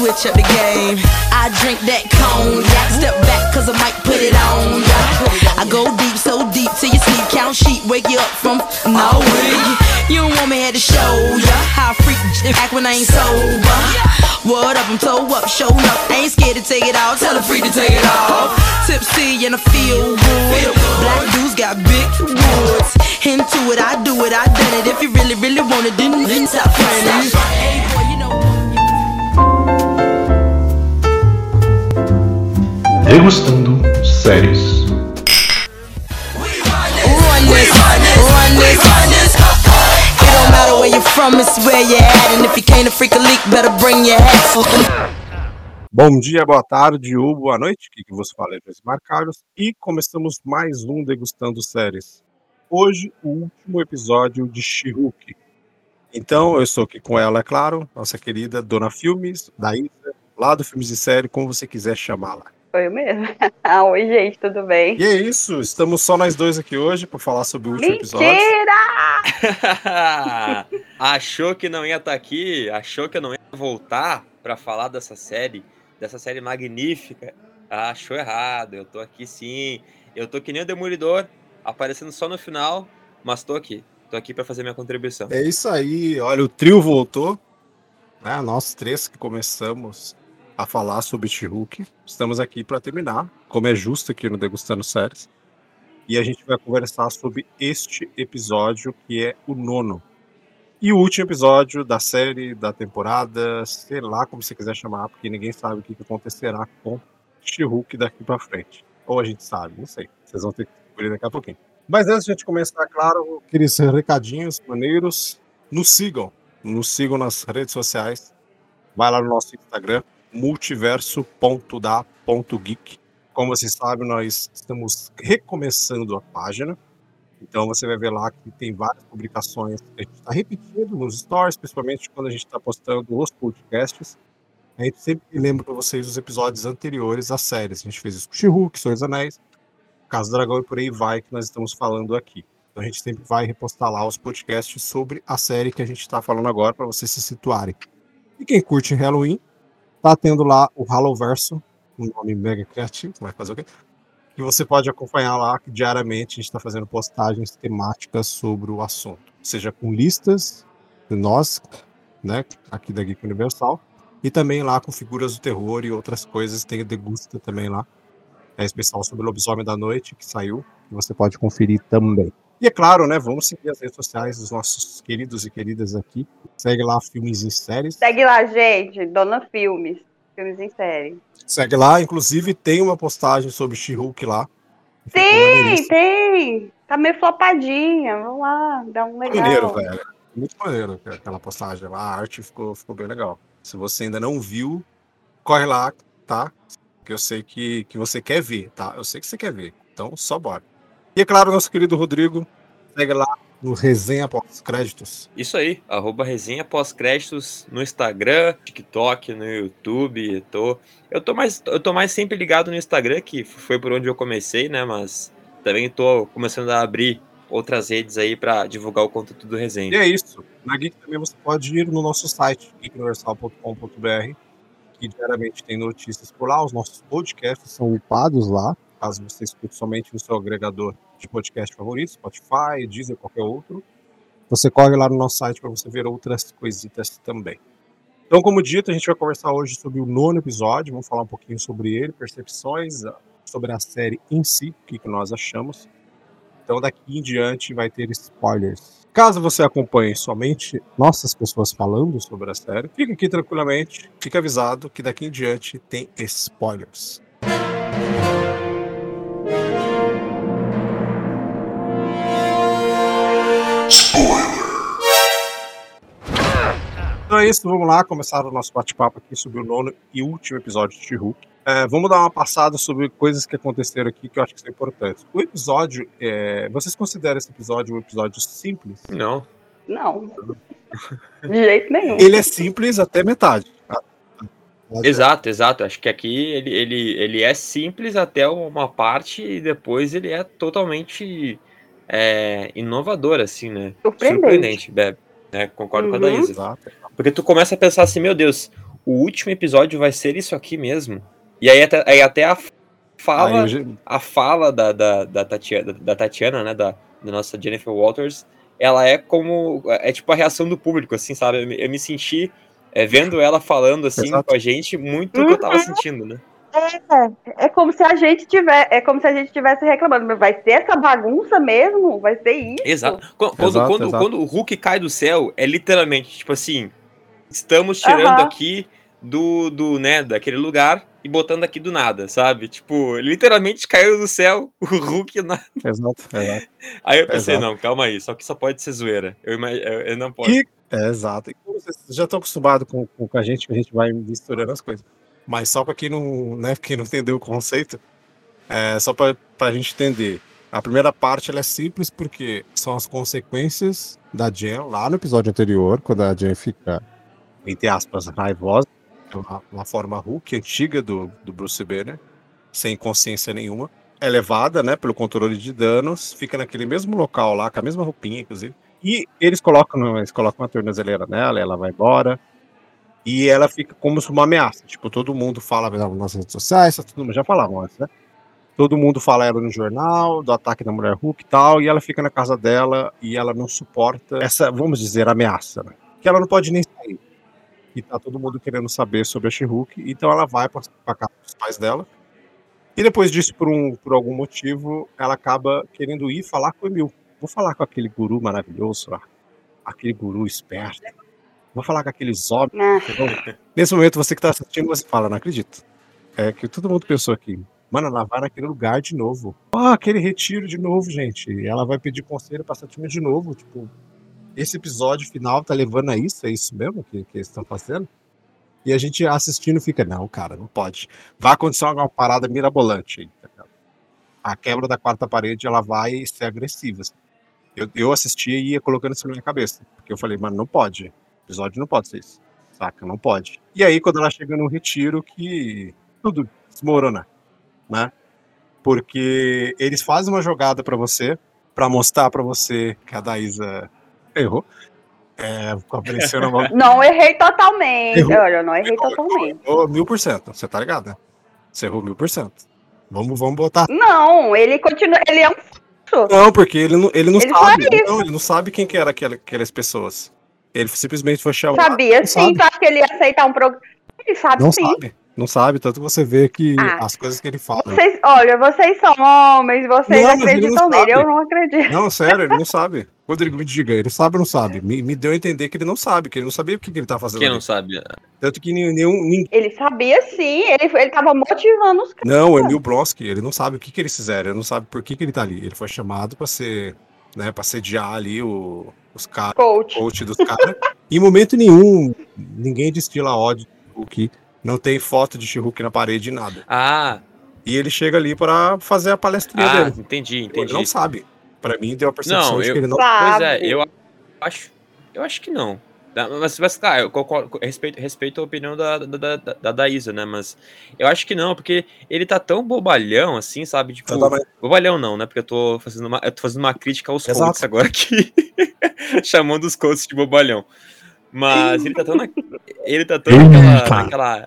switch up the game. I drink that cognac, step back cause I might put it on ya. I go deep, so deep till you sleep, count sheep, wake you up from no You don't want me here to show ya how I freak act when I ain't sober. What up, I'm toe up, show up, I ain't scared to take it off, tell a freak to take it off. Tipsy and I feel good. Black dudes got big woods. Into it, I do it, I done it. If you really, really want it, then, then stop running. Your hat. Bom dia, boa tarde ou boa noite, aqui que você fala José Marcalhos, e começamos mais um Degustando Séries. Hoje, o último episódio de She-Hulk. Então, eu estou aqui com ela, é claro, nossa querida Dona Filmes, da Isa, lá do Filmes e Série, como você quiser chamá-la. Foi eu mesmo. Oi, gente, tudo bem? E é isso, estamos só nós dois aqui hoje para falar sobre o último episódio. Mentira! achou que não ia estar aqui? Achou que eu não ia voltar para falar dessa série? Dessa série magnífica? Ah, achou errado. Eu tô aqui sim. Eu tô que nem o Demolidor, aparecendo só no final, mas tô aqui. Tô aqui para fazer minha contribuição. É isso aí, olha, o trio voltou. Né? Nós três que começamos a falar sobre She-Hulk. Estamos aqui para terminar, como é justo aqui no Degustando Séries. E a gente vai conversar sobre este episódio, que é o nono. E o último episódio da série, da temporada, sei lá como você quiser chamar, porque ninguém sabe o que acontecerá com She-Hulk daqui para frente. Ou a gente sabe, não sei. Vocês vão ter que descobrir daqui a pouquinho. Mas antes de a gente começar, claro, aqueles recadinhos maneiros, nos sigam. Nos sigam nas redes sociais. Vai lá no nosso Instagram, multiverso.da.geek. Como vocês sabem, nós estamos recomeçando a página. Então você vai ver lá que tem várias publicações que a gente está repetindo nos stories, principalmente quando a gente está postando os podcasts. A gente sempre lembra para vocês os episódios anteriores às séries. A gente fez isso com She-Hulk, Senhor dos Anéis, Casa do Dragão e por aí vai que nós estamos falando aqui. Então a gente sempre vai repostar lá os podcasts sobre a série que a gente está falando agora para vocês se situarem. E quem curte Halloween, tá tendo lá o Hallowverso, um nome mega criativo, vai fazer o quê? Que você pode acompanhar lá que diariamente a gente está fazendo postagens temáticas sobre o assunto, seja com listas de nós, né, aqui da Geek Universal, e também lá com figuras do terror e outras coisas, tem Degusta também lá, é especial sobre o Lobisomem da Noite, que saiu, que você pode conferir também. E é claro, né, vamos seguir as redes sociais dos nossos queridos e queridas aqui. Segue lá Filmes e Séries. Segue lá, gente, Dona Filmes. Filmes em série. Segue lá, inclusive tem uma postagem sobre She-Hulk lá. Tem, maneiríssimo. tem. Tá meio flopadinha. Vamos lá, dá um legal. Maneiro, velho. Muito maneiro aquela postagem lá. A arte ficou, ficou bem legal. Se você ainda não viu, corre lá, tá? Que eu sei que, que você quer ver, tá? Eu sei que você quer ver. Então, só bora. E é claro, nosso querido Rodrigo, segue lá no Resenha Pós-Créditos. Isso aí, arroba resenha pós-créditos no Instagram, TikTok, no YouTube. Eu tô, eu, tô mais, eu tô mais sempre ligado no Instagram, que foi por onde eu comecei, né? Mas também tô começando a abrir outras redes aí para divulgar o conteúdo do E resenha. é isso. Na Geek também você pode ir no nosso site, geekuniversal.com.br, que diariamente tem notícias por lá. Os nossos podcasts são upados lá, caso você escute somente no seu agregador de podcast favorito, Spotify, Deezer, qualquer outro. Você corre lá no nosso site para você ver outras coisitas também. Então, como dito, a gente vai conversar hoje sobre o nono episódio, vamos falar um pouquinho sobre ele, percepções, ah, sobre a série em si, o que, que nós achamos. Então, daqui em diante vai ter spoilers. Caso você acompanhe somente nossas pessoas falando sobre a série, fica aqui tranquilamente, fica avisado que daqui em diante tem spoilers. É isso, vamos lá começar o nosso bate-papo aqui sobre o nono e último episódio de She-Hulk. É, vamos dar uma passada sobre coisas que aconteceram aqui que eu acho que são importantes. O episódio, é, vocês consideram esse episódio um episódio simples? Não. Não. De jeito nenhum. Ele é simples até metade. tá? Exato, exato. Acho que aqui ele, ele, ele é simples até uma parte e depois ele é totalmente é, inovador, assim, né? Surpreendente. Bebe. né? Concordo com a Uhum. Isa. Exato. Porque tu começa a pensar assim, meu Deus, o último episódio vai ser isso aqui mesmo. E aí até, aí até a fala, já- a fala da, da, da, Tatiana, da Tatiana, né, da, da nossa Jennifer Walters, ela é como, é tipo a reação do público, assim, sabe? Eu me, eu me senti, é, vendo ela falando, assim, Exato. com a gente, muito o que eu tava sentindo, né? É como se a gente tiver, é como se a gente estivesse reclamando, mas vai ser essa bagunça mesmo? Vai ser isso? Exato. Qu- Quando, Exato, quando, exato. quando o Hulk cai do céu, é literalmente, tipo assim, estamos tirando aqui do, do, né, daquele lugar e botando aqui do nada, sabe? Tipo, literalmente caiu do céu o Hulk na... Exato, exato. Aí eu pensei, Exato. não, calma aí, só que só pode ser zoeira. Eu, eu, eu não posso. E- É, exato. E como vocês já estão acostumados com, com, com a gente, que a gente vai misturando as coisas. Mas só para quem não, né, quem não entendeu o conceito, é só para a gente entender. A primeira parte ela é simples porque são as consequências da Jen lá no episódio anterior, quando a Jen fica, entre aspas, raivosa, uma, forma Hulk antiga do, do Bruce Banner, sem consciência nenhuma. É levada, né, pelo controle de danos, fica naquele mesmo local lá, com a mesma roupinha, inclusive. E eles colocam, eles colocam uma tornozeleira nela, ela vai embora. E ela fica como se uma ameaça. Tipo, todo mundo fala nas redes sociais, tá todo mundo já falavam antes, né? Todo mundo fala ela no jornal, do ataque da mulher Hulk e tal, e ela fica na casa dela e ela não suporta essa, vamos dizer, ameaça, né? Que ela não pode nem sair. E tá todo mundo querendo saber sobre a She-Hulk, então ela vai pra casa dos pais dela. E depois disso, por, um, por algum motivo, ela acaba querendo ir falar com o Emil. Vou falar com aquele guru maravilhoso lá, aquele guru esperto. Vou falar com aqueles homens. Ah? Nesse momento, você que tá assistindo, você fala, não acredito. É que todo mundo pensou aqui, mano, ela vai naquele lugar de novo. Ah, aquele retiro de novo, gente. E ela vai pedir conselho pra Satima de novo. Tipo, esse episódio final tá levando a isso? É isso mesmo que, que eles estão fazendo? E a gente assistindo fica, não, cara, não pode. Vai acontecer uma parada mirabolante. A quebra da quarta parede, ela vai ser agressiva. assim. Eu, eu assistia e ia colocando isso na minha cabeça. Porque eu falei, mano, não pode. O episódio não pode ser isso. Saca? Não pode. E aí, quando ela chega no retiro, que tudo desmorona, né? Porque eles fazem uma jogada pra você, pra mostrar pra você que a Daísa errou. É, apareceu não errei totalmente. Errou. Olha, eu não errei totalmente. Errou mil por cento, você tá ligado, né? Você errou mil por cento. Vamos, vamos botar. Não, ele continua. Ele é um. Não, porque ele não, ele não Ele sabe. fala Não, ele não sabe quem que era aquela- aquelas pessoas. Ele simplesmente foi chamado. Sabia sim, tu acha que ele ia aceitar um programa? Ele sabe Não sim. sabe. Não sabe, tanto você vê que Ah. as coisas que ele fala. Vocês, olha, vocês são homens, vocês Não, acreditam nele. Eu não acredito. Não, sério, ele não sabe. Rodrigo, me diga, ele sabe ou não sabe? Me, me deu a entender que ele não sabe, que ele não sabia o que, que ele tá fazendo. Quem ali. não sabe? Tanto que nenhum. nenhum Ele sabia sim, ele, ele tava motivando os caras. Não, o Emil Blonsky, ele não sabe o que, que eles fizeram, ele não sabe por que, que ele tá ali. Ele foi chamado pra ser, né, pra sediar ali o, os caras, Coach. coach dos caras. em momento nenhum, ninguém destila ódio de Hulk, não tem foto de She-Hulk na parede, nada. Ah, E ele chega ali pra fazer a palestrinha ah dele. entendi, Ele entendi. não sabe. Pra mim, deu a percepção Não, de eu- que ele não Pois é, eu acho, eu acho que não. Tá, Mas, mas claro, eu concordo, eu respeito, respeito a opinião da, da, da, da Daísa, né? Mas eu acho que não, porque ele tá tão bobalhão assim, sabe? Tipo, Exatamente. bobalhão não, né? Porque eu tô fazendo uma, eu tô fazendo uma crítica aos Exato. coaches agora aqui, chamando os coaches de bobalhão. Mas ele tá tão, na, ele tá tão naquela, naquela,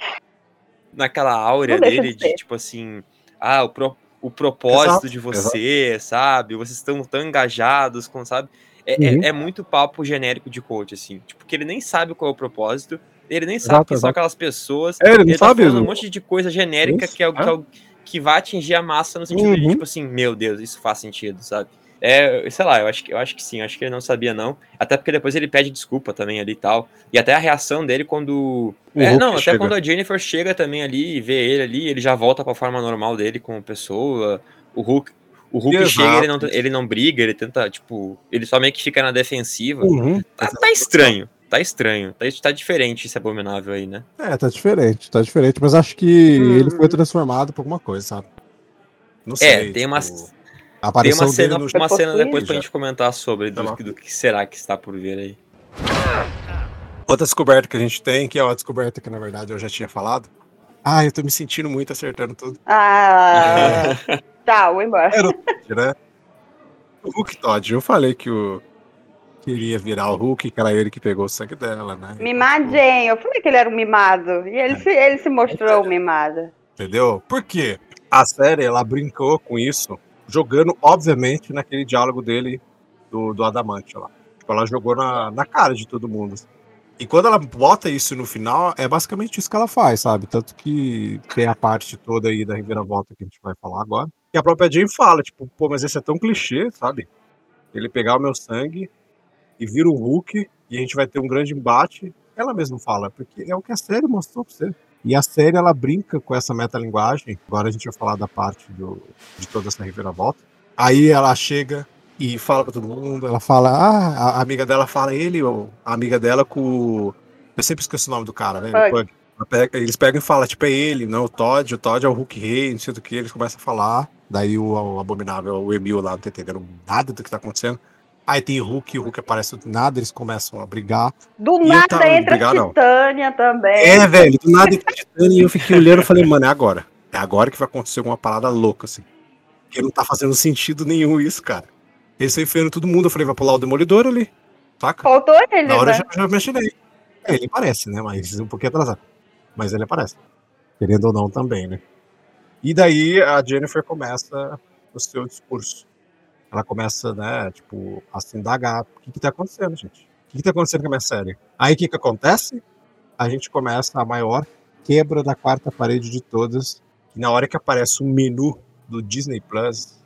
naquela áurea dele de tipo assim, ah, o, pro, o propósito Exato, de você, sabe? Vocês estão tão engajados com, sabe? É, é- Uhum. é muito papo genérico de coach, assim. Tipo, que ele nem sabe qual é o propósito, ele nem Exato, sabe quem são exato. aquelas pessoas. É, ele não tá sabe, falando um monte de coisa genérica Isso, que, é, o- que, é. é o- que vai atingir a massa no sentido de, Uhum. tipo assim, meu Deus, isso faz sentido, sabe? É, sei lá, eu acho, que, eu acho que sim, acho que ele não sabia, não. Até porque depois ele pede desculpa também ali e tal. E até a reação dele quando. O É, Hulk não, até chega. quando a Jennifer chega também ali e vê ele ali, ele já volta pra forma normal dele como pessoa. O Hulk. O Hulk Exato. chega, ele não, ele não briga, ele tenta, tipo, ele só meio que fica na defensiva. Uhum. Tá, tá estranho, tá estranho. Tá, tá diferente esse abominável aí, né? É, tá diferente, tá diferente, mas acho que Uhum. ele foi transformado por alguma coisa, sabe? Não sei. É, tem tipo, tem a aparição uma cena, dele no uma cena depois pra gente comentar sobre Tá do, bom. do que será que está por vir aí. Outra descoberta que a gente tem, que é uma descoberta que na verdade eu já tinha falado. Ah, eu tô me sentindo muito acertando tudo. Ah, tchau, vou embora. Era o Todd, né? O Hulk Todd, eu falei que o queria virar o Hulk, que era ele que pegou o sangue dela, né? Mimadinho. Eu falei que ele era um mimado. E ele, se, ele se mostrou um mimado. Entendeu? Por quê? A série, ela brincou com isso, jogando, obviamente, naquele diálogo dele do, do Adamante lá. Tipo, ela jogou na, na cara de todo mundo. E quando ela bota isso no final, é basicamente isso que ela faz, sabe? Tanto que tem a parte toda aí da reviravolta que a gente vai falar agora. E a própria Jane fala, tipo, pô, mas esse é tão clichê, sabe? Ele pegar o meu sangue e vira um Hulk e a gente vai ter um grande embate. Ela mesma fala, porque é o que a série mostrou pra você. E a série, ela brinca com essa metalinguagem. Agora a gente vai falar da parte do, de toda essa reviravolta. Aí ela chega e fala pra todo mundo. Ela fala, ah, a amiga dela fala ele, ou a amiga dela com. Eu sempre esqueço o nome do cara, né? Pug. Eles pegam e falam, tipo, é ele, não o Todd. O Todd é o Hulk Rei, não sei do que. Eles começam a falar. Daí o, o abominável, o Emil lá, não tá entendendo nada do que tá acontecendo. Aí tem o Hulk, o Hulk aparece do nada, eles começam a brigar. Do eu nada tava- entra não. Titânia também. É, velho, do nada acreditando, e eu fiquei olhando e falei, mano, é agora. É agora que vai acontecer alguma parada louca, assim. Porque não tá fazendo sentido nenhum isso, cara. Eles estão enfiando todo mundo, eu falei, vai pular o Demolidor ali, saca? Faltou ele, Na hora eu né? já, já me imaginei. É, ele aparece, né? Mas um pouquinho atrasado. Mas ele aparece. Querendo ou não também, né? E daí a Jennifer começa o seu discurso. Ela começa, né, tipo, a se indagar. O que que tá acontecendo, gente? O que que tá acontecendo com a minha série? Aí o que que acontece? A gente começa a maior quebra da quarta parede de todas. E na hora que aparece um menu do Disney Plus,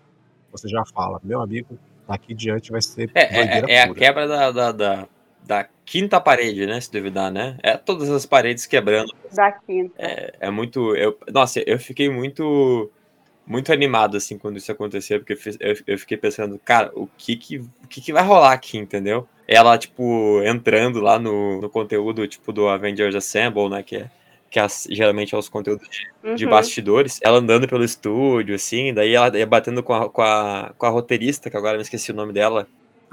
você já fala, meu amigo, daqui diante vai ser É, doideira é, é a quebra da, da, da, da quinta parede, né? Se duvidar, né? É todas as paredes quebrando. Da quinta. É, é muito. Eu, nossa, eu fiquei muito. Muito animado, assim, quando isso aconteceu, porque eu, eu, fiquei pensando, cara, o que que, o que que vai rolar aqui, entendeu? Ela, tipo, entrando lá no, no conteúdo, tipo, do Avengers Assemble, né, que é, que é, geralmente é os conteúdos de Uhum. bastidores, ela andando pelo estúdio, assim, daí ela ia batendo com a, com, a, com a roteirista, que agora eu me esqueci o nome dela.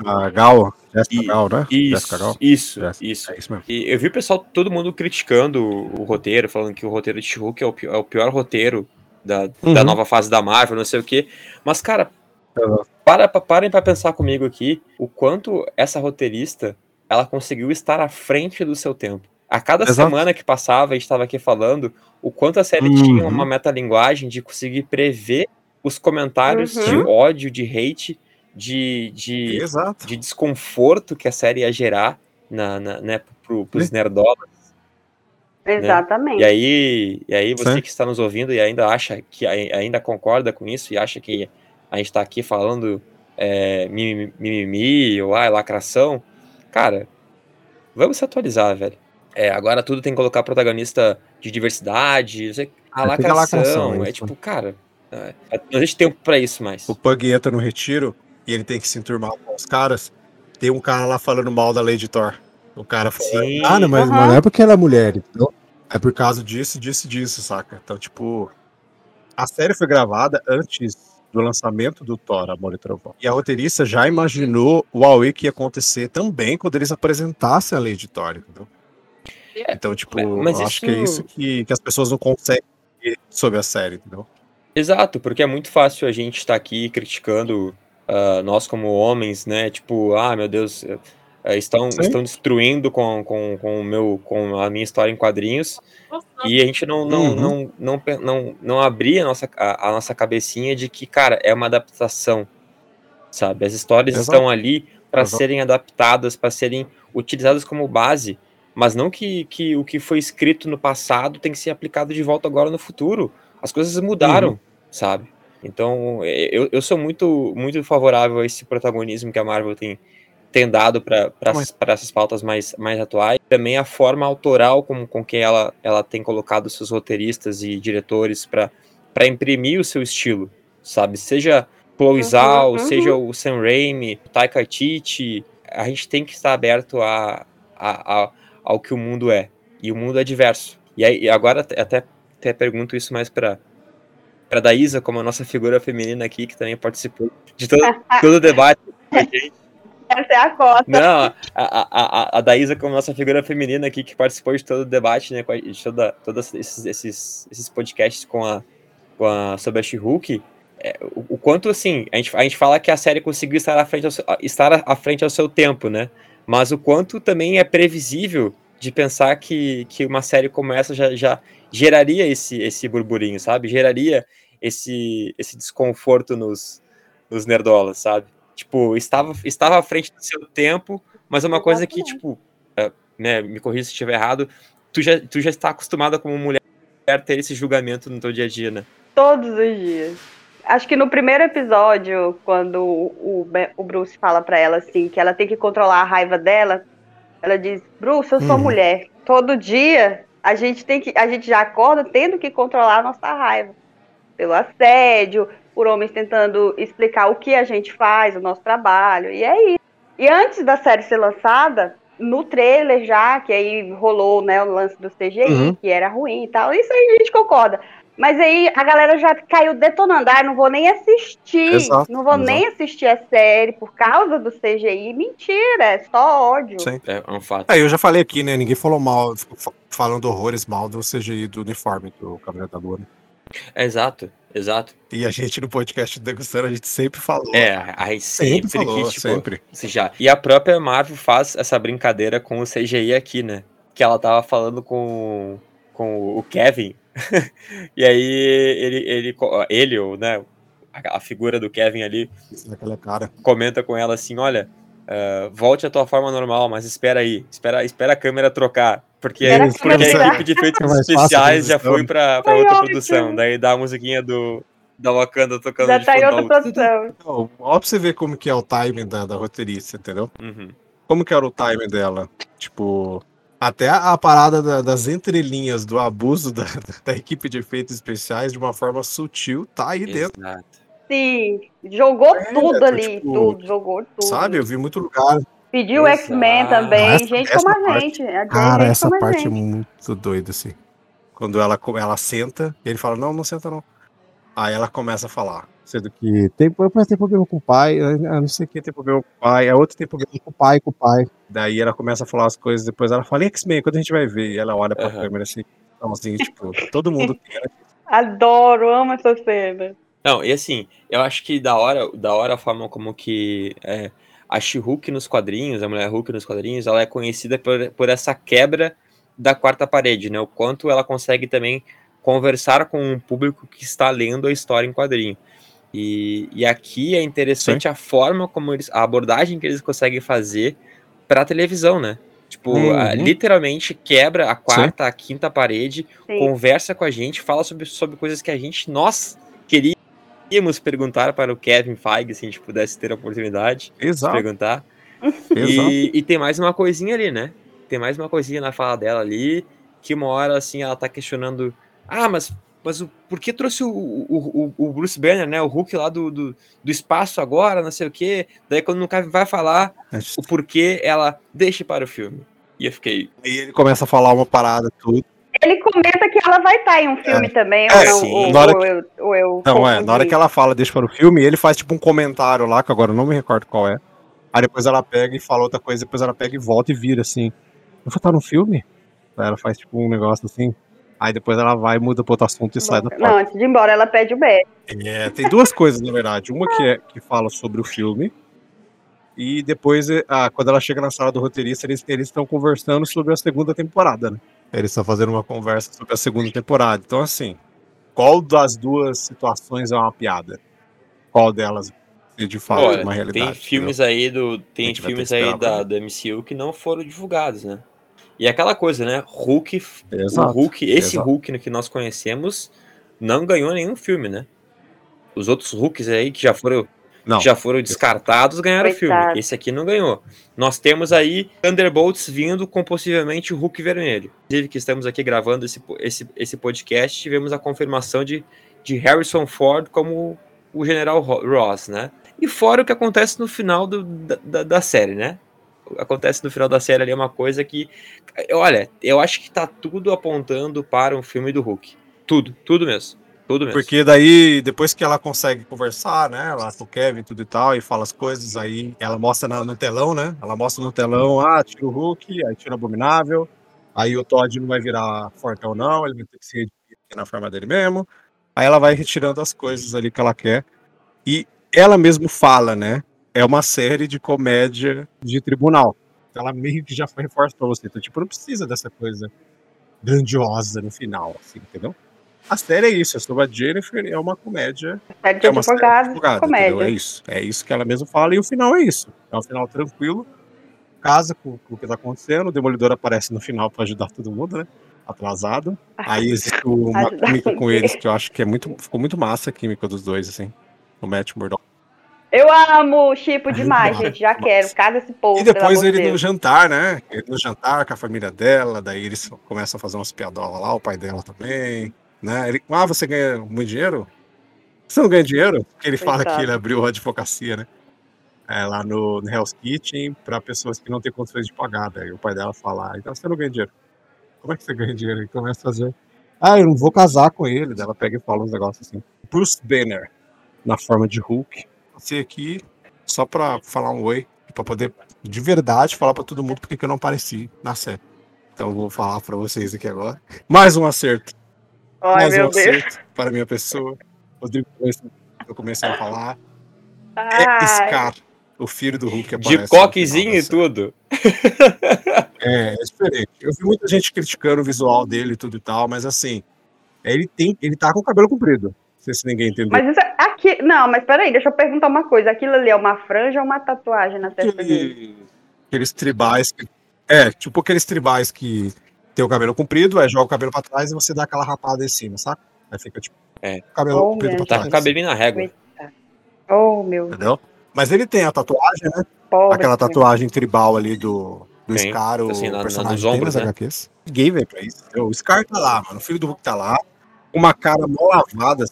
A Gal, Jessica E- Gal, né? Isso, Jessica Gal. isso, Jessica, isso. É isso mesmo. E eu vi o pessoal, todo mundo criticando o, o roteiro, falando que o roteiro de She-Hulk é, o é o pior roteiro da, Uhum. da nova fase da Marvel, não sei o quê. Mas, cara, Uhum. para, pa- parem pra pensar comigo aqui o quanto essa roteirista ela conseguiu estar à frente do seu tempo. A cada Exato. semana que passava, a gente estava aqui falando o quanto a série Uhum. tinha uma metalinguagem de conseguir prever os comentários Uhum. de ódio, de hate, de, de, de desconforto que a série ia gerar na, na, né, pro, pros nerdolas. Exatamente. E aí, e aí você Sim. que está nos ouvindo e ainda acha que ai- ainda concorda com isso e acha que a gente está aqui falando é, mimimi, mimimi ou ah, lacração, cara, vamos se atualizar, velho. É, agora tudo tem que colocar protagonista de diversidade, não sei, a É, fica lacração, lacração, é isso. tipo, cara, é, não existe tempo pra isso mais. O Pug entra no retiro e ele tem que se enturmar com os caras. Tem um cara lá falando mal da Lady Thor. O cara falando, Sim. ah, não, mas, mas não é porque ela é mulher, entendeu? É por causa disso, disso, disso, saca? Então, tipo, a série foi gravada antes do lançamento do Thor, Amor e Trovão. E a roteirista já imaginou o Aue que ia acontecer também quando eles apresentassem a Lady Thor, entendeu? Então, tipo, mas eu acho que é isso- isso que, que as pessoas não conseguem ver sobre a série, entendeu? Exato, porque é muito fácil a gente estar aqui criticando ah, nós como homens, né? Tipo, ah, meu Deus, eh, estão, Sim. estão destruindo com, com, com, o meu, com a minha história em quadrinhos. E a gente não, não, Uhum. não, não, pe- não, não abrir a nossa, a, a nossa cabecinha de que, cara, é uma adaptação, sabe? As histórias Exato. estão ali para serem adaptadas, para serem utilizadas como base, mas não que, que o que foi escrito no passado tem que ser aplicado de volta agora no futuro. As coisas mudaram, Uhum. sabe? Então, é, eu, eu sou muito, muito favorável a esse protagonismo que a Marvel tem, tem dado para essas pautas mais, mais atuais. Também a forma autoral com, com que ela, ela tem colocado seus roteiristas e diretores para imprimir o seu estilo, sabe? Seja Chloe Uhum, Zhao, uhum. seja o Sam Raimi, o Taika Waititi, a gente tem que estar aberto a, a, a- ao que o mundo é. E o mundo é diverso. E aí, agora até- até, até pergunto isso mais para para Daísa, como a nossa figura feminina aqui, que também participou de todo, todo o debate. Essa é a cota. Não, a, a, a, Daísa, como nossa figura feminina aqui, que participou de todo o debate, né, de toda, todos esses, esses, esses podcasts com a, com a, sobre a She-Hulk, é, o, o, quanto assim, a gente, a gente fala que a série conseguiu estar à frente ao seu, estar à frente ao seu tempo, né? Mas o quanto também é previsível de pensar que, que uma série como essa já, já geraria esse, esse burburinho, sabe? Geraria esse, esse desconforto nos, nos nerdolas, sabe? Tipo, estava, estava à frente do seu tempo, mas é uma coisa que, tipo, é, né, me corrija se estiver errado, tu já, tu já está acostumada como mulher a ter esse julgamento no teu dia a dia, né? Todos os dias. Acho que no primeiro episódio, quando o, o Bruce fala para ela assim que ela tem que controlar a raiva dela, ela diz: "Bruce, eu sou hum. mulher. Todo dia a gente tem que a gente já acorda tendo que controlar a nossa raiva pelo assédio, por homens tentando explicar o que a gente faz, o nosso trabalho. E é isso. E antes da série ser lançada, no trailer já, que aí rolou né, o lance do CGI, uhum. que era ruim e tal, isso aí a gente concorda. Mas aí a galera já caiu detonando, ah, não vou nem assistir, exato, não vou exato. nem assistir a série por causa do CGI. Mentira, é só ódio. Sim. É um fato. É, eu já falei aqui, né, ninguém falou mal, falando horrores mal do CGI do uniforme do Cavaleiro da Lua. Né? Exato, exato. E a gente no podcast do Degustando, a gente sempre falou. É, aí sempre, sempre falou, que, tipo, sempre. Já. E a própria Marvel faz essa brincadeira com o CGI aqui, né? Que ela tava falando com, com o Kevin. e aí ele, ele, ele, ou, né, a, a figura do Kevin ali, comenta com ela assim, olha, uh, volte à tua forma normal, mas espera aí, espera, espera a câmera trocar. Porque, porque a equipe de efeitos é especiais já foi pra, pra outra produção. Daí dá a musiquinha do, da Wakanda tocando Já tá em outra produção. Não, ó pra você ver como que é o timing da, da roteirista, entendeu? Uhum. Como que era o timing dela? Tipo, até a, parada da, das entrelinhas do abuso da, da, equipe de efeitos especiais de uma forma sutil tá aí Exato. dentro. Sim, jogou é, tudo ali, tipo, tudo, jogou tudo. Sabe, eu vi muito lugar Pediu X-Men também, essa, gente essa como a gente. A cara, essa parte é muito doida, assim. Quando ela, ela senta, ele fala, não, não senta não. Aí ela começa a falar. Sendo que tem, depois tem problema com o pai, não sei quem tem problema com o pai, a outra tem problema com o pai, com o pai. Daí ela começa a falar as coisas, depois ela fala, X-Men, quando a gente vai ver? E ela olha pra uhum. câmera assim, então, assim, tipo, todo mundo. Né? Adoro, amo essa cena. Não, e assim, eu acho que da hora, da hora a forma como que é, a She-Hulk nos quadrinhos, a Mulher Hulk nos quadrinhos, ela é conhecida por, por essa quebra da quarta parede, né? O quanto ela consegue também conversar com um público que está lendo a história em quadrinho. E, e aqui é interessante Sim. a forma como eles, a abordagem que eles conseguem fazer para a televisão, né? Tipo, uhum. a, literalmente quebra a quarta, Sim. a quinta parede, Sim. conversa com a gente, fala sobre, sobre coisas que a gente, nós, queria Íamos perguntar para o Kevin Feige se a gente pudesse ter a oportunidade Exato. de perguntar. E, e, tem mais uma coisinha ali, né? Tem mais uma coisinha na fala dela ali, que uma hora assim ela tá questionando: ah, mas, mas o, por que trouxe o, o, o Bruce Banner, né? O Hulk lá do, do, do espaço agora, não sei o quê. Daí quando o Kevin vai falar o porquê, ela deixa para o filme. E eu fiquei. E ele começa a falar uma parada, tudo. Ele comenta que ela vai estar tá em um filme é. também, é, ou, sim. Ou, na hora ou, que... eu, ou eu Não, é, na hora que ela fala, deixa para o filme, ele faz tipo um comentário lá, que agora eu não me recordo qual é. Aí depois ela pega e fala outra coisa, depois ela pega e volta e vira assim. Eu vou estar no filme? Aí ela faz tipo um negócio assim. Aí depois ela vai, muda para outro assunto e sai da. Não, antes de ir embora, ela pede o beijo. É, tem duas coisas, na verdade. Uma que, é, que fala sobre o filme. E depois, ah, quando ela chega na sala do roteirista, eles estão conversando sobre a segunda temporada, né? Eles estão fazendo uma conversa sobre a segunda temporada. Então, assim, qual das duas situações é uma piada? Qual delas é de fato Olha, uma realidade? Tem filmes entendeu? aí do tem filmes aí da, do MCU que não foram divulgados, né? E é aquela coisa, né? Hulk, Exato. Hulk, esse Exato. Hulk que nós conhecemos não ganhou nenhum filme, né? Os outros Hulks aí que já foram não. já foram descartados, ganharam o filme. Esse aqui não ganhou. Nós temos aí Thunderbolts vindo com possivelmente o Hulk vermelho. Inclusive, que estamos aqui gravando esse, esse, esse podcast, tivemos a confirmação de, de Harrison Ford como o General Ross, né? E fora o que acontece no final do, da, da série, né? Acontece no final da série ali é uma coisa que. Olha, eu acho que tá tudo apontando para um filme do Hulk. Tudo, tudo mesmo. Tudo mesmo. Porque daí, depois que ela consegue conversar, né? Lá com o Kevin tudo e tal, e fala as coisas, aí ela mostra no, no telão, né? Ela mostra no telão, ah, tira o Hulk, aí tira o Abominável. Aí o Todd não vai virar fortão, não, ele vai ter que ser na forma dele mesmo. Aí ela vai retirando as coisas ali que ela quer. E ela mesmo fala, né? É uma série de comédia de tribunal. Ela meio que já foi reforça pra você. Então, tipo, não precisa dessa coisa grandiosa no final, assim, entendeu? A série é isso, é a Jennifer, é uma comédia. Série de É uma série de advogado, comédia. entendeu? É isso. É isso que ela mesma fala, e o final é isso. É um final tranquilo, casa com, com o que tá acontecendo, o Demolidor aparece no final pra ajudar todo mundo, né? Atrasado. Aí existe uma química com eles que eu acho que é muito. Ficou muito massa a química dos dois, assim. O Matt Murdock. Eu amo Chipo Ai, demais, gente. Já quero. Casa esse povo. E depois ele no jantar, né? Ele no jantar com a família dela, daí eles começam a fazer umas piadolas lá, o pai dela também, né? Ele, ah, você ganha muito dinheiro? Você não ganha dinheiro? Porque ele fala que ele abriu a advocacia, né? É, lá no, no Hell's Kitchen para pessoas que não têm condições de pagar. Daí o pai dela fala, ah, então você não ganha dinheiro. Como é que você ganha dinheiro? Ele começa a fazer, ah, eu não vou casar com ele. Daí ela pega e fala uns negócios assim. Bruce Banner, na forma de Hulk. Você aqui só pra falar um oi, pra poder de verdade falar pra todo mundo porque que eu não apareci na série. Então eu vou falar pra vocês aqui agora. Mais um acerto. Ai, mais meu um Deus. acerto para a minha pessoa. Rodrigo, eu comecei a falar. É Ai, Scar, o filho do Hulk. De aparece coquezinho e tudo. É, é diferente. Eu vi muita gente criticando o visual dele e tudo e tal, mas assim, ele tem, ele tá com o cabelo comprido. Não sei se ninguém entendeu. Mas isso é aqui. Não, mas peraí, deixa eu perguntar uma coisa. Aquilo ali é uma franja ou uma tatuagem na testa dele? Aquele- aqueles tribais que. É, tipo aqueles tribais que tem o cabelo comprido, aí joga o cabelo pra trás e você dá aquela rapada em cima, saca? Aí fica tipo. É. o Cabelo Oh, comprido pra Tá com trás. o cabelinho na régua. Oh, meu Entendeu? Mas ele tem a tatuagem, né? pobre. Aquela tatuagem tribal ali do, do Scar, o assim, na- na- personagem nos tem ombros, né? HQs. Ninguém veio pra isso. O Scar tá lá, mano. O filho do Hulk tá lá. Uma cara mal lavada.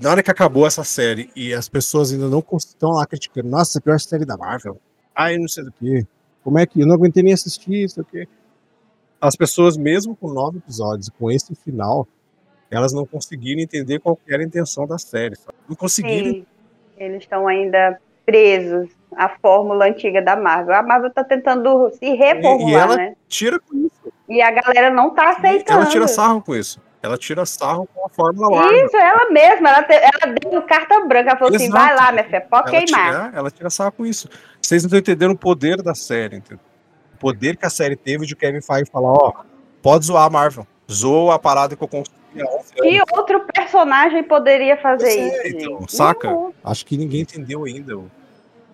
Na hora que acabou essa série e as pessoas ainda não estão lá criticando, nossa, a pior série da Marvel. Ai, não sei do que. Como é que. Eu não aguentei nem assistir, isso aqui. As pessoas, mesmo com nove episódios, com esse final, elas não conseguiram entender qual que era a intenção da série. sabe? Não conseguiram Sim, eles estão ainda presos à fórmula antiga da Marvel. A Marvel tá tentando se reformular, ela- né? tira com isso. E a galera não tá aceitando. Ela tira sarro com isso. Ela tira sarro com a Fórmula Marvel. Isso, ela mesma, ela, te- ela deu carta branca, ela falou assim, Exato. vai lá, minha filha, pode Ela queimar. tira, ela tira sarro com isso. Vocês não estão entendendo o poder da série, entendeu? O poder que a série teve de Kevin Feige falar, ó, pode zoar a Marvel. Zoa a parada que eu construí há 11 Que anos. outro personagem poderia fazer é, isso, então, gente? saca? Nenhum. Acho que ninguém entendeu ainda o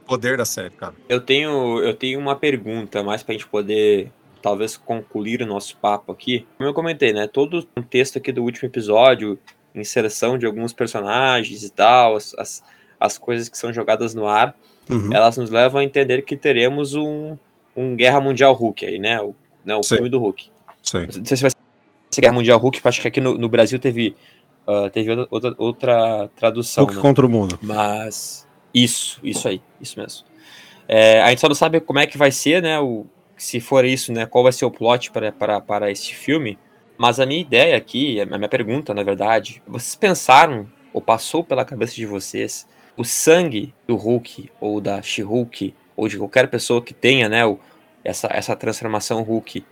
poder da série, cara. Eu tenho, eu tenho uma pergunta, mais pra gente poder talvez concluir o nosso papo aqui. Como eu comentei, né? Todo o contexto aqui do último episódio, inserção de alguns personagens e tal, as, as, as coisas que são jogadas no ar, Uhum. elas nos levam a entender que teremos um, um Guerra Mundial Hulk aí, né? O, né, o Sim. filme do Hulk. Sei. Não sei se vai ser Guerra Mundial Hulk, acho que aqui no, no Brasil teve, ah, teve outra, outra, outra tradução. Hulk né? contra o mundo. Mas isso, isso aí, isso mesmo. É, a gente só não sabe como é que vai ser, né? O, se for isso, né? Qual vai ser o plot para, para, para este filme. Mas a minha ideia aqui, a minha pergunta, na verdade, vocês pensaram ou passou pela cabeça de vocês o sangue do Hulk ou da She-Hulk ou de qualquer pessoa que tenha, né? O, essa, essa transformação Hulk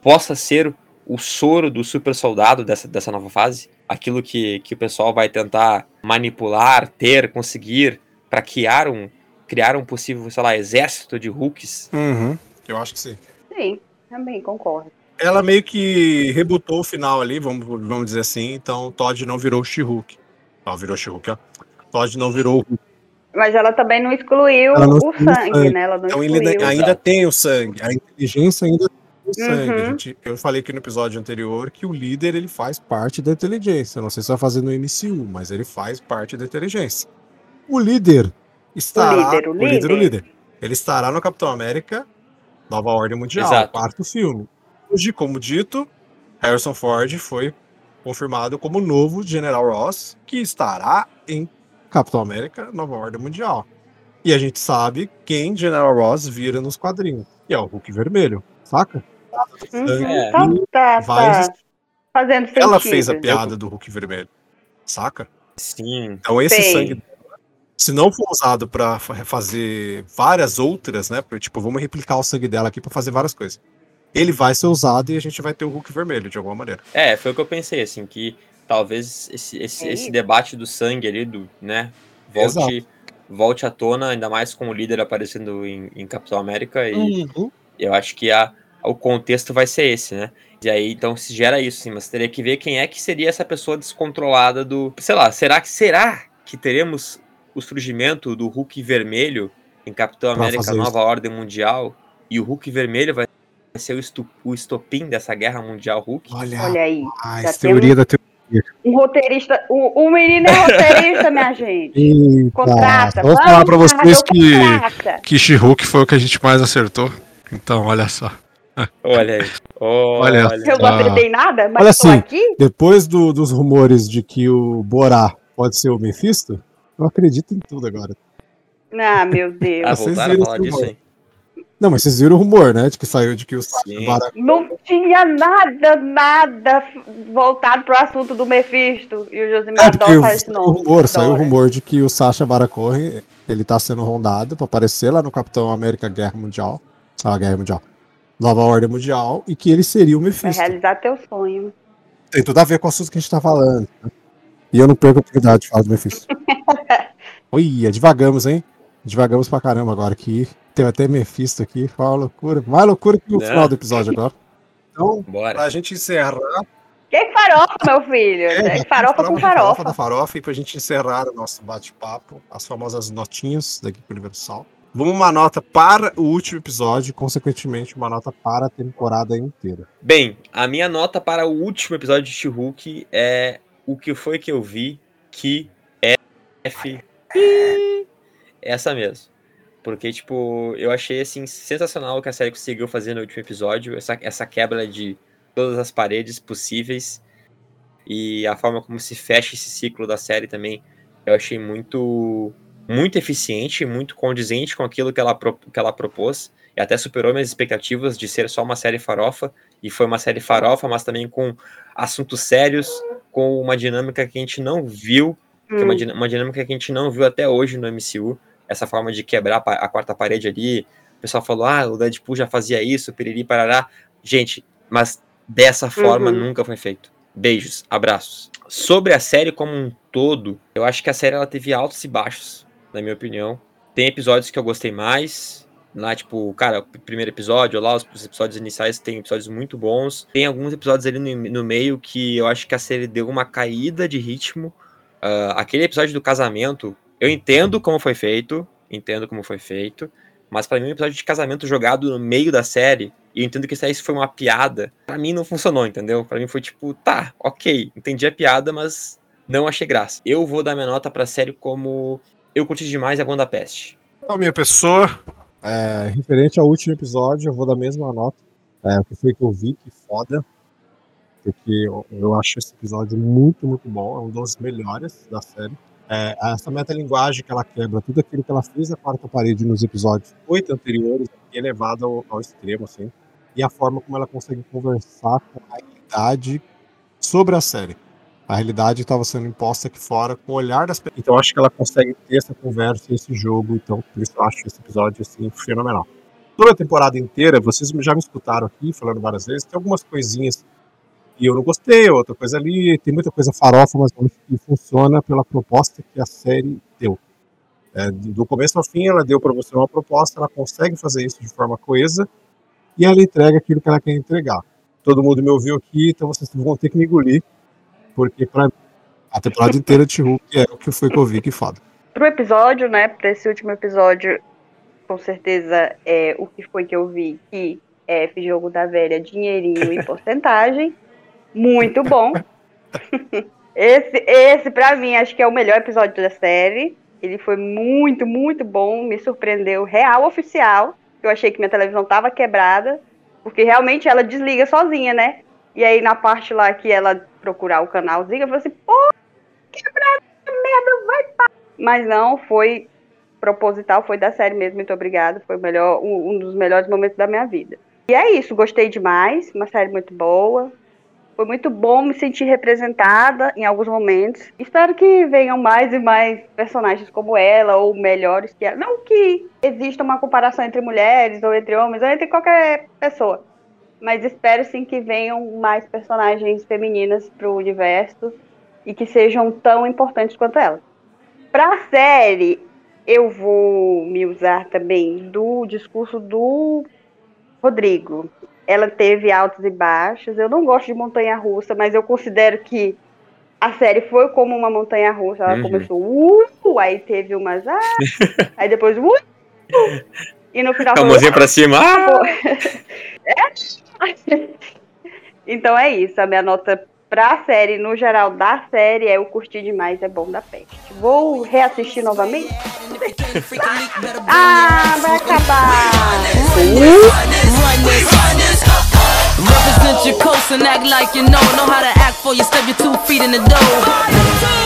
possa ser o soro do super soldado dessa, dessa nova fase? Aquilo que, que o pessoal vai tentar manipular, ter, conseguir para criar um, criar um possível, sei lá, exército de Hulks? Uhum. Eu acho que sim. Sim, também concordo. Ela meio que rebutou o final ali, vamos, vamos dizer assim. Então, Todd não virou o She-Hulk. Ó, virou She-Hulk, ó. Todd não virou o Hulk. Mas ela também não excluiu Ela não o o sangue, sangue. né? Ela não Então, ele excluiu. ainda, ainda tem o sangue. A inteligência ainda tem o sangue. Uhum. A gente, eu falei aqui no episódio anterior que o líder ele faz parte da inteligência. Eu não sei se vai fazer no MCU, mas ele faz parte da inteligência. O líder estará. líder, o líder. o líder. Ele estará no Capitão América Nova Ordem Mundial, Exato. quarto filme. Hoje, como dito, Harrison Ford foi confirmado como novo General Ross, que estará em Capitão América Nova Ordem Mundial. E a gente sabe quem General Ross vira nos quadrinhos. E é o Hulk Vermelho, saca? Uhum, É. tá, tá, Vai tá fazendo sentido. Ela fez a piada do Hulk Vermelho, saca? Sim. Então esse Sei. sangue dela, se não for usado pra fa- fazer várias outras, né? Porque, tipo, vamos replicar o sangue dela aqui pra fazer várias coisas. Ele vai ser usado e a gente vai ter o Hulk vermelho de alguma maneira. É, foi o que eu pensei, assim, que talvez esse, esse, É esse isso. debate do sangue ali, do, né, volte, volte à tona, ainda mais com o líder aparecendo em, em Capitão América, e Uhum. eu acho que a, o contexto vai ser esse, né? E aí, então, se gera isso, sim, mas teria que ver quem é que seria essa pessoa descontrolada do. Sei lá, será que será que teremos o surgimento do Hulk vermelho em Capitão Pra América Nova Ordem Mundial? E o Hulk vermelho vai ser o, estu, o estopim dessa guerra mundial Hulk? Olha, Olha aí. a já teoria da teoria. Um roteirista. O, o menino é roteirista, minha gente. Eita, Contrata. Vou falar pra vamos, vocês que, contrata. que She-Hulk foi o que a gente mais acertou. Então, olha só. Olha aí. Olha Olha. Eu não Ah. acertei nada, mas Olha tô assim, aqui. Depois do- dos rumores de que o Borá pode ser o Mephisto, eu acredito em tudo agora. Ah, meu Deus. Ah, Vocês voltaram a falar disso rumor? Não, mas vocês viram o rumor, né? De que saiu de que o. Baron Não tinha nada, nada voltado pro assunto do Mephisto. E o Josimar É, adora esse saiu nome. rumor, saiu o rumor de que o Sacha Baron Cohen, ele tá sendo rondado pra aparecer lá no Capitão América Guerra Mundial. Ah, Guerra Mundial. Nova Ordem Mundial, e que ele seria o Vai Mephisto. realizar teu sonho. Tem tudo a ver com o assunto que a gente tá falando. né? E eu não perco a oportunidade de falar do Mephisto. Olha, divagamos, hein? Divagamos pra caramba agora aqui. Tem até Mephisto aqui, foi uma loucura. Mais loucura que o Né? final do episódio agora. Então, Bora. Pra gente encerrar. Que farofa, meu filho. É, farofa com farofa farofa. da farofa e pra gente encerrar o nosso bate-papo, as famosas notinhas da equipe Universal. Vamos uma nota para o último episódio, consequentemente, uma nota para a temporada inteira. Bem, a minha nota para o último episódio de She-Hulk é o que foi que eu vi que é F. Essa mesmo. Porque, tipo, eu achei, assim, sensacional o que a série conseguiu fazer no último episódio. Essa, essa quebra de todas as paredes possíveis. E a forma como se fecha esse ciclo da série também. Eu achei muito, muito eficiente, muito condizente com aquilo que ela, que ela propôs. E até superou minhas expectativas de ser só uma série farofa. E foi uma série farofa, mas também com assuntos sérios, com uma dinâmica que a gente não viu é uma, Hum. uma dinâmica que a gente não viu até hoje no MCU. Essa forma de quebrar a quarta parede ali. O pessoal falou, ah, o Deadpool já fazia isso, piriri, parará. Gente, mas dessa forma Uhum. nunca foi feito. Beijos, abraços. Sobre a série como um todo, eu acho que a série ela teve altos e baixos, na minha opinião. Tem episódios que eu gostei mais. Lá, tipo, cara, o primeiro episódio, lá, os, os episódios iniciais tem episódios muito bons. Tem alguns episódios ali no, no meio que eu acho que a série deu uma caída de ritmo. Ah, aquele episódio do casamento, eu entendo como foi feito, entendo como foi feito, mas pra mim um episódio de casamento jogado no meio da série, e eu entendo que isso foi uma piada, pra mim não funcionou, entendeu? Pra mim foi tipo, tá, ok, entendi a piada, mas não achei graça. Eu vou dar minha nota pra série como eu curti demais a Banda Peste. Então, minha pessoa, É, referente ao último episódio, eu vou dar a mesma nota. É, o que foi que eu vi, que foda. Porque eu, eu acho esse episódio muito, muito bom. É um dos melhores da série. É, essa metalinguagem que ela quebra, tudo aquilo que ela fez na quarta parede nos episódios oito anteriores, é levado ao, ao extremo, assim. E a forma como ela consegue conversar com a realidade sobre a série. A realidade estava sendo imposta aqui fora com o olhar das pessoas. Então eu acho que ela consegue ter essa conversa, esse jogo. Então por isso eu acho esse episódio assim, fenomenal. Toda a temporada inteira, vocês já me escutaram aqui falando várias vezes, tem algumas coisinhas que eu não gostei, outra coisa ali, tem muita coisa farofa, mas que funciona pela proposta que a série deu. É, do começo ao fim, ela deu para você uma proposta, ela consegue fazer isso de forma coesa e ela entrega aquilo que ela quer entregar. Todo mundo me ouviu aqui, então vocês vão ter que me engolir, porque para a temporada inteira de Hulk é o que foi que eu vi que foda. Pro episódio, né? Pra esse último episódio, com certeza é o que foi que eu vi que é F jogo da velha, dinheirinho e porcentagem. Muito bom. esse, esse, pra mim, acho que é o melhor episódio da série. Ele foi muito, muito bom. Me surpreendeu real oficial. Eu achei que minha televisão tava quebrada. Porque realmente ela desliga sozinha, né? E aí na parte lá que ela procurar o canalzinho, eu falei assim, pô, quebrada, merda, vai pá. Mas não, foi proposital, foi da série mesmo, muito obrigada. Foi melhor, um, um dos melhores momentos da minha vida. E é isso, gostei demais, uma série muito boa. Foi muito bom me sentir representada em alguns momentos. Espero que venham mais e mais personagens como ela, ou melhores que ela. Não que exista uma comparação entre mulheres, ou entre homens, ou entre qualquer pessoa. Mas espero sim que venham mais personagens femininas pro universo. e que sejam tão importantes quanto ela. Para a série, eu vou me usar também do discurso do Rodrigo. Ela teve altos e baixos. Eu não gosto de montanha russa, mas eu considero que a série foi como uma montanha russa. Ela Uhum. começou, uh, aí teve umas, ah, aí depois, uh, e no final a mãozinha pra cima. Ah! Acabou. então é isso, a minha nota pra série, no geral da série, é eu curti demais, é bom da peste. Vou reassistir novamente? Ah, vai acabar! Represent your coast and act like you know. Know how to act for you, step your two feet in the door.